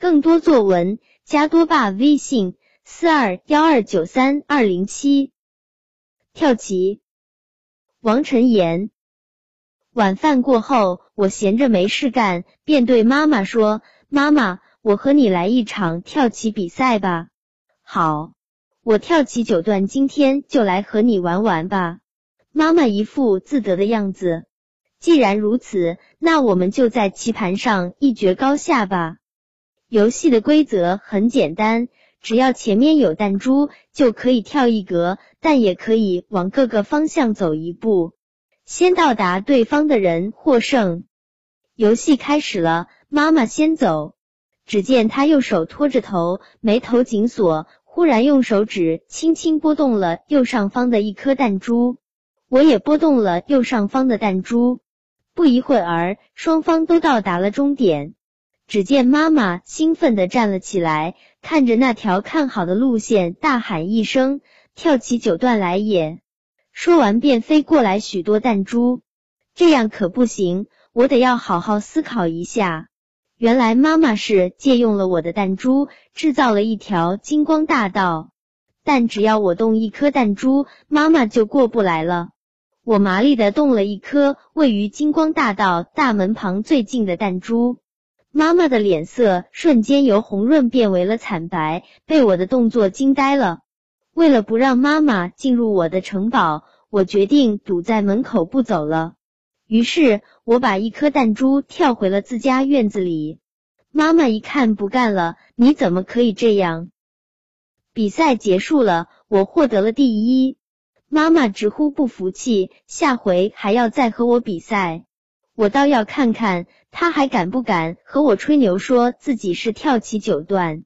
更多作文加多爸微信四二幺二九三二零七。跳棋，王晨言。晚饭过后，我闲着没事干，便对妈妈说：“妈妈，我和你来一场跳棋比赛吧。”好，我跳棋九段，今天就来和你玩玩吧。妈妈一副自得的样子。既然如此，那我们就在棋盘上一决高下吧。游戏的规则很简单，只要前面有弹珠，就可以跳一格，但也可以往各个方向走一步。先到达对方的人获胜。游戏开始了，妈妈先走。只见她右手托着头，眉头紧锁，忽然用手指轻轻拨动了右上方的一颗弹珠。我也拨动了右上方的弹珠。不一会儿，双方都到达了终点。只见妈妈兴奋地站了起来，看着那条看好的路线，大喊一声：“跳起九段来也！”说完，便飞过来许多弹珠，这样可不行，我得要好好思考一下。原来妈妈是借用了我的弹珠，制造了一条金光大道。但只要我动一颗弹珠，妈妈就过不来了。我麻利的动了一颗位于金光大道大门旁最近的弹珠，妈妈的脸色瞬间由红润变为了惨白，被我的动作惊呆了。为了不让妈妈进入我的城堡，我决定堵在门口不走了。于是，我把一颗弹珠跳回了自家院子里。妈妈一看不干了：“你怎么可以这样？”比赛结束了，我获得了第一。妈妈直呼不服气，下回还要再和我比赛。我倒要看看他还敢不敢和我吹牛，说自己是跳棋九段。